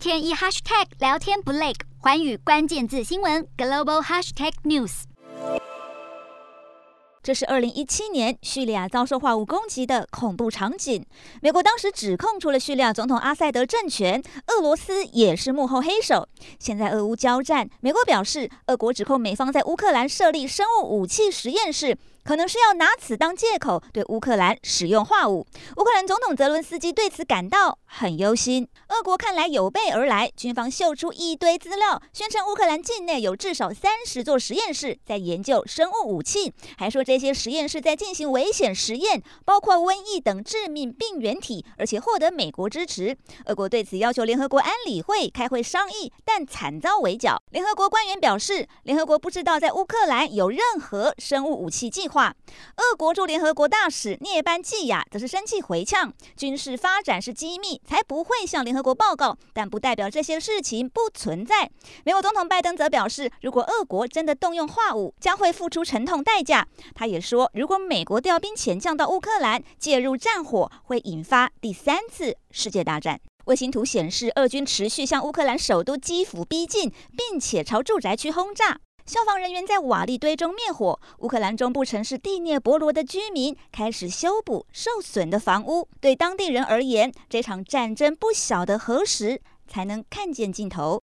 天一 hashtag 聊天不累，寰宇关键字新闻 global hashtag news。这是二零一七年叙利亚遭受化武攻击的恐怖场景。美国当时指控，除了叙利亚总统阿塞德政权，俄罗斯也是幕后黑手。现在俄乌交战，美国表示，俄国指控美方在乌克兰设立生物武器实验室。可能是要拿此当借口对乌克兰使用化武。乌克兰总统泽伦斯基对此感到很忧心。俄国看来有备而来，军方秀出一堆资料，宣称乌克兰境内有至少三十座实验室在研究生物武器，还说这些实验室在进行危险实验，包括瘟疫等致命病原体，而且获得美国支持。俄国对此要求联合国安理会开会商议，但惨遭围剿。联合国官员表示，联合国不知道在乌克兰有任何生物武器计划。俄国驻联合国大使涅班季亚则是生气回呛：“军事发展是机密，才不会向联合国报告，但不代表这些事情不存在。”美国总统拜登则表示，如果俄国真的动用化武，将会付出沉痛代价。他也说，如果美国调兵遣将到乌克兰介入战火，会引发第三次世界大战。卫星图显示，俄军持续向乌克兰首都基辅逼近，并且朝住宅区轰炸。消防人员在瓦砾堆中灭火。乌克兰中部城市蒂涅伯罗的居民开始修补受损的房屋。对当地人而言，这场战争不晓得何时才能看见尽头。